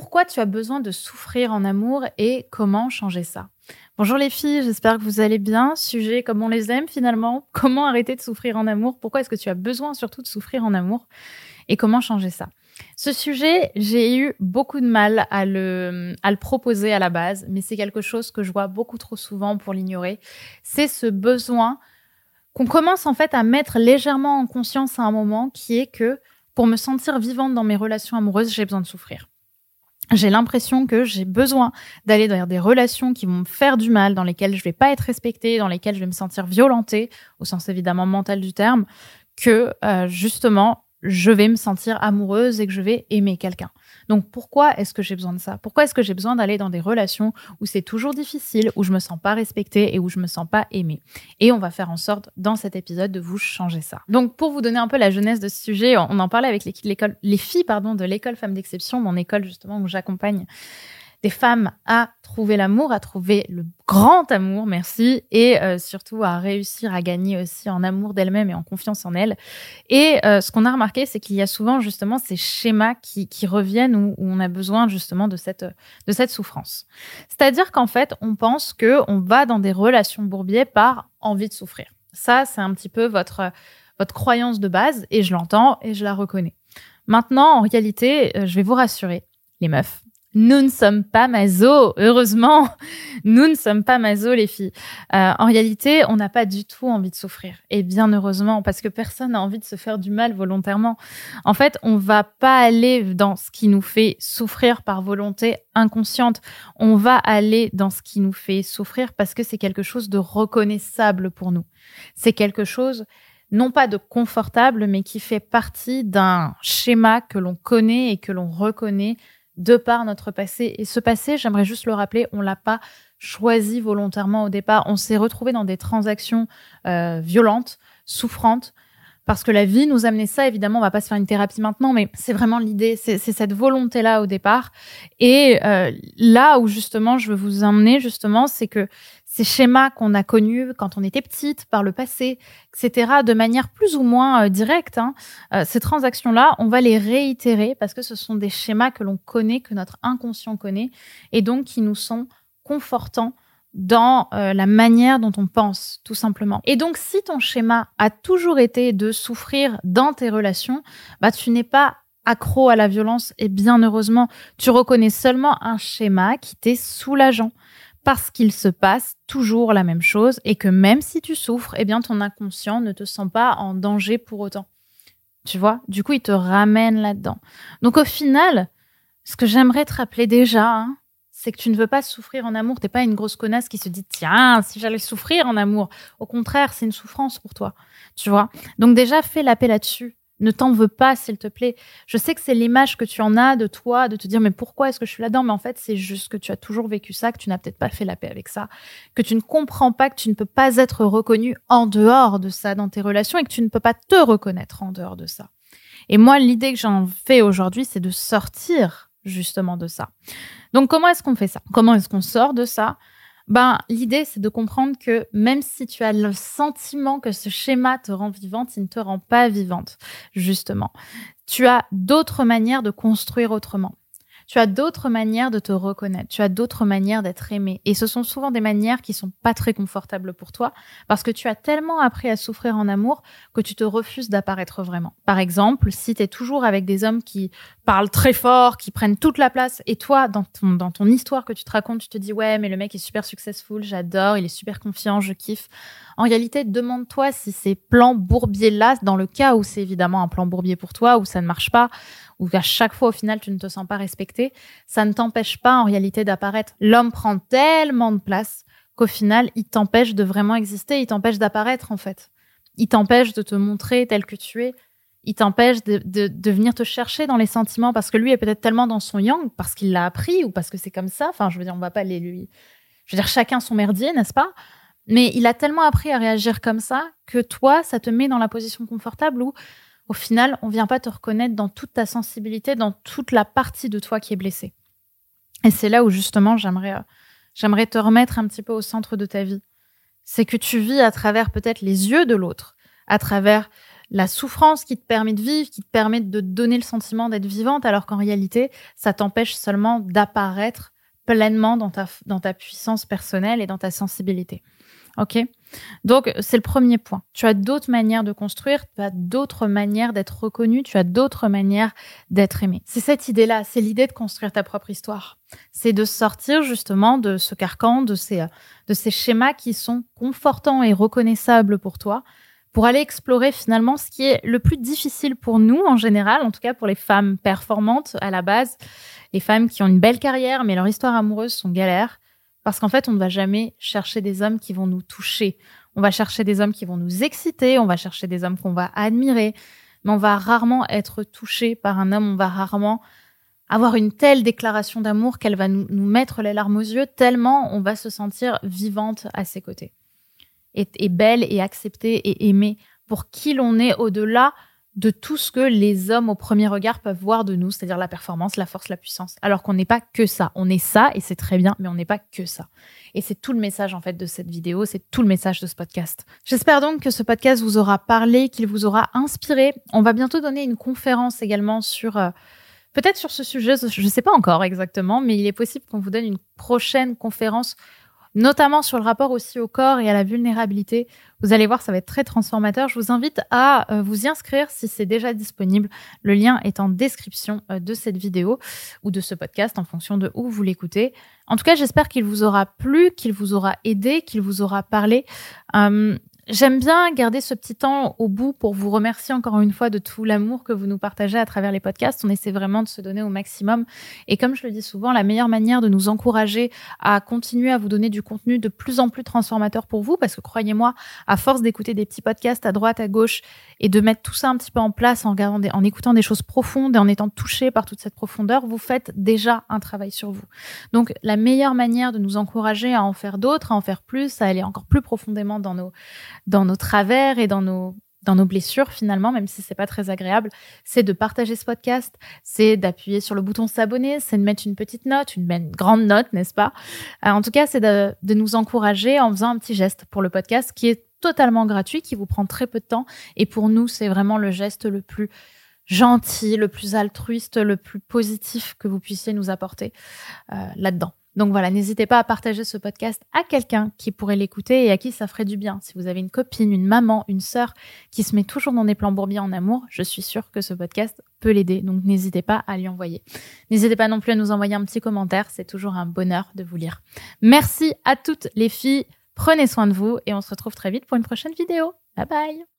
pourquoi tu as besoin de souffrir en amour et comment changer ça? Bonjour les filles, j'espère que vous allez bien. Sujet comme on les aime finalement. Comment arrêter de souffrir en amour? Pourquoi est-ce que tu as besoin surtout de souffrir en amour? Et comment changer ça? Ce sujet, j'ai eu beaucoup de mal à le, proposer à la base, mais c'est quelque chose que je vois beaucoup trop souvent pour l'ignorer. C'est ce besoin qu'on commence en fait à mettre légèrement en conscience à un moment, qui est que pour me sentir vivante dans mes relations amoureuses, j'ai besoin de souffrir. J'ai l'impression que j'ai besoin d'aller vers des relations qui vont me faire du mal, dans lesquelles je vais pas être respectée, dans lesquelles je vais me sentir violentée, au sens évidemment mental du terme, que euh, justement je vais me sentir amoureuse et que je vais aimer quelqu'un. Donc pourquoi est-ce que j'ai besoin de ça? Pourquoi est-ce que j'ai besoin d'aller dans des relations où c'est toujours difficile, où je me sens pas respectée et où je me sens pas aimée? Et on va faire en sorte dans cet épisode de vous changer ça. Donc pour vous donner un peu la jeunesse de ce sujet, on en parlait avec l'école les filles pardon de l'école Femmes d'exception, mon école justement où j'accompagne des femmes à trouver l'amour, à trouver le grand amour, merci, et euh, surtout à réussir à gagner aussi en amour d'elle-même et en confiance en elle. Et euh, ce qu'on a remarqué, c'est qu'il y a souvent justement ces schémas qui, qui reviennent où, où, on a besoin justement de cette, de cette souffrance. C'est-à-dire qu'en fait, on pense que on va dans des relations bourbiers par envie de souffrir. Ça, c'est un petit peu votre, votre croyance de base, et je l'entends et je la reconnais. Maintenant, en réalité, euh, je vais vous rassurer, les meufs, nous ne sommes pas maso, heureusement, nous ne sommes pas maso les filles. Euh, en réalité, on n'a pas du tout envie de souffrir, et bien heureusement, parce que personne n'a envie de se faire du mal volontairement. En fait, on va pas aller dans ce qui nous fait souffrir par volonté inconsciente. On va aller dans ce qui nous fait souffrir parce que c'est quelque chose de reconnaissable pour nous. C'est quelque chose non pas de confortable, mais qui fait partie d'un schéma que l'on connaît et que l'on reconnaît de par notre passé. Et ce passé, j'aimerais juste le rappeler, on l'a pas choisi volontairement au départ. On s'est retrouvé dans des transactions euh, violentes, souffrantes, parce que la vie nous a amené ça. Évidemment, on va pas se faire une thérapie maintenant, mais c'est vraiment l'idée, c'est cette volonté-là au départ. Et euh, là où justement je veux vous emmener, justement, c'est que ces schémas qu'on a connus quand on était petite, par le passé, etc., de manière plus ou moins euh, directe, hein, euh, ces transactions-là, on va les réitérer parce que ce sont des schémas que l'on connaît, que notre inconscient connaît, et donc qui nous sont confortants dans euh, la manière dont on pense, tout simplement. Et donc, si ton schéma a toujours été de souffrir dans tes relations, bah, tu n'es pas accro à la violence et bien heureusement, tu reconnais seulement un schéma qui t'est soulageant parce qu'il se passe toujours la même chose et que même si tu souffres, eh bien, ton inconscient ne te sent pas en danger pour autant. Tu vois? Du coup, il te ramène là-dedans. Donc, au final, ce que j'aimerais te rappeler déjà, hein, c'est que tu ne veux pas souffrir en amour. T'es pas une grosse connasse qui se dit tiens, si j'allais souffrir en amour. Au contraire, c'est une souffrance pour toi. Tu vois? Donc déjà, fais la paix là-dessus. Ne t'en veux pas, s'il te plaît. Je sais que c'est l'image que tu en as de toi, de te dire mais pourquoi est-ce que je suis là-dedans? Mais en fait, c'est juste que tu as toujours vécu ça, que tu n'as peut-être pas fait la paix avec ça, que tu ne comprends pas que tu ne peux pas être reconnu en dehors de ça dans tes relations et que tu ne peux pas te reconnaître en dehors de ça. Et moi, l'idée que j'en fais aujourd'hui, c'est de sortir justement de ça. Donc comment est-ce qu'on fait ça? Comment est-ce qu'on sort de ça? Ben, l'idée, c'est de comprendre que même si tu as le sentiment que ce schéma te rend vivante, il ne te rend pas vivante, justement. Tu as d'autres manières de construire autrement tu as d'autres manières de te reconnaître, tu as d'autres manières d'être aimé. Et ce sont souvent des manières qui sont pas très confortables pour toi parce que tu as tellement appris à souffrir en amour que tu te refuses d'apparaître vraiment. Par exemple, si tu es toujours avec des hommes qui parlent très fort, qui prennent toute la place et toi, dans ton, dans ton histoire que tu te racontes, tu te dis ouais, mais le mec est super successful, j'adore, il est super confiant, je kiffe. En réalité, demande-toi si ces plans bourbiers-là, dans le cas où c'est évidemment un plan bourbier pour toi, où ça ne marche pas, ou qu'à chaque fois au final tu ne te sens pas respecté, ça ne t'empêche pas en réalité d'apparaître. L'homme prend tellement de place qu'au final il t'empêche de vraiment exister, il t'empêche d'apparaître en fait. Il t'empêche de te montrer tel que tu es. Il t'empêche de, de, venir te chercher dans les sentiments parce que lui est peut-être tellement dans son yang, parce qu'il l'a appris ou parce que c'est comme ça. Enfin, je veux dire, on va pas aller lui. Je veux dire, chacun son merdier, n'est-ce pas? Mais il a tellement appris à réagir comme ça que toi, ça te met dans la position confortable où au final, on vient pas te reconnaître dans toute ta sensibilité, dans toute la partie de toi qui est blessée. Et c'est là où justement j'aimerais euh, j'aimerais te remettre un petit peu au centre de ta vie. C'est que tu vis à travers peut-être les yeux de l'autre, à travers la souffrance qui te permet de vivre, qui te permet de donner le sentiment d'être vivante, alors qu'en réalité, ça t'empêche seulement d'apparaître pleinement dans ta, dans ta puissance personnelle et dans ta sensibilité. OK? Donc, c'est le premier point. Tu as d'autres manières de construire, tu as d'autres manières d'être reconnu, tu as d'autres manières d'être aimé. C'est cette idée-là, c'est l'idée de construire ta propre histoire. C'est de sortir justement de ce carcan, de ces, de ces schémas qui sont confortants et reconnaissables pour toi, pour aller explorer finalement ce qui est le plus difficile pour nous en général, en tout cas pour les femmes performantes à la base, les femmes qui ont une belle carrière mais leur histoire amoureuse sont galères parce qu'en fait, on ne va jamais chercher des hommes qui vont nous toucher. On va chercher des hommes qui vont nous exciter, on va chercher des hommes qu'on va admirer, mais on va rarement être touché par un homme, on va rarement avoir une telle déclaration d'amour qu'elle va nous, mettre les larmes aux yeux, tellement on va se sentir vivante à ses côtés. Et belle et acceptée et aimée pour qui l'on est au-delà de tout ce que les hommes au premier regard peuvent voir de nous, c'est-à-dire la performance, la force, la puissance. Alors qu'on n'est pas que ça. On est ça et c'est très bien, mais on n'est pas que ça. Et c'est tout le message en fait de cette vidéo, c'est tout le message de ce podcast. J'espère donc que ce podcast vous aura parlé, qu'il vous aura inspiré. On va bientôt donner une conférence également sur euh, peut-être sur ce sujet, je ne sais pas encore exactement, mais il est possible qu'on vous donne une prochaine conférence notamment sur le rapport aussi au corps et à la vulnérabilité. Vous allez voir, ça va être très transformateur. Je vous invite à euh, vous y inscrire si c'est déjà disponible. Le lien est en description euh, de cette vidéo ou de ce podcast en fonction de où vous l'écoutez. En tout cas, j'espère qu'il vous aura plu, qu'il vous aura aidé, qu'il vous aura parlé. Euh, J'aime bien garder ce petit temps au bout pour vous remercier encore une fois de tout l'amour que vous nous partagez à travers les podcasts. On essaie vraiment de se donner au maximum. Et comme je le dis souvent, la meilleure manière de nous encourager à continuer à vous donner du contenu de plus en plus transformateur pour vous, parce que croyez-moi, à force d'écouter des petits podcasts à droite, à gauche, et de mettre tout ça un petit peu en place en, regardant en écoutant des choses profondes et en étant touché par toute cette profondeur, vous faites déjà un travail sur vous. Donc la meilleure manière de nous encourager à en faire d'autres, à en faire plus, à aller encore plus profondément dans nos dans nos travers et dans nos dans nos blessures finalement, même si c'est pas très agréable, c'est de partager ce podcast, c'est d'appuyer sur le bouton s'abonner, c'est de mettre une petite note, une, grande note, n'est-ce pas? Euh, En tout cas, c'est de, de nous encourager en faisant un petit geste pour le podcast qui est totalement gratuit, qui vous prend très peu de temps. Et pour nous, c'est vraiment le geste le plus gentil, le plus altruiste, le plus positif que vous puissiez nous apporter euh, là-dedans. Donc voilà, n'hésitez pas à partager ce podcast à quelqu'un qui pourrait l'écouter et à qui ça ferait du bien. Si vous avez une copine, une maman, une sœur qui se met toujours dans des plans bourbiers en amour, je suis sûre que ce podcast peut l'aider. Donc n'hésitez pas à lui envoyer. N'hésitez pas non plus à nous envoyer un petit commentaire, c'est toujours un bonheur de vous lire. Merci à toutes les filles, prenez soin de vous et on se retrouve très vite pour une prochaine vidéo. Bye bye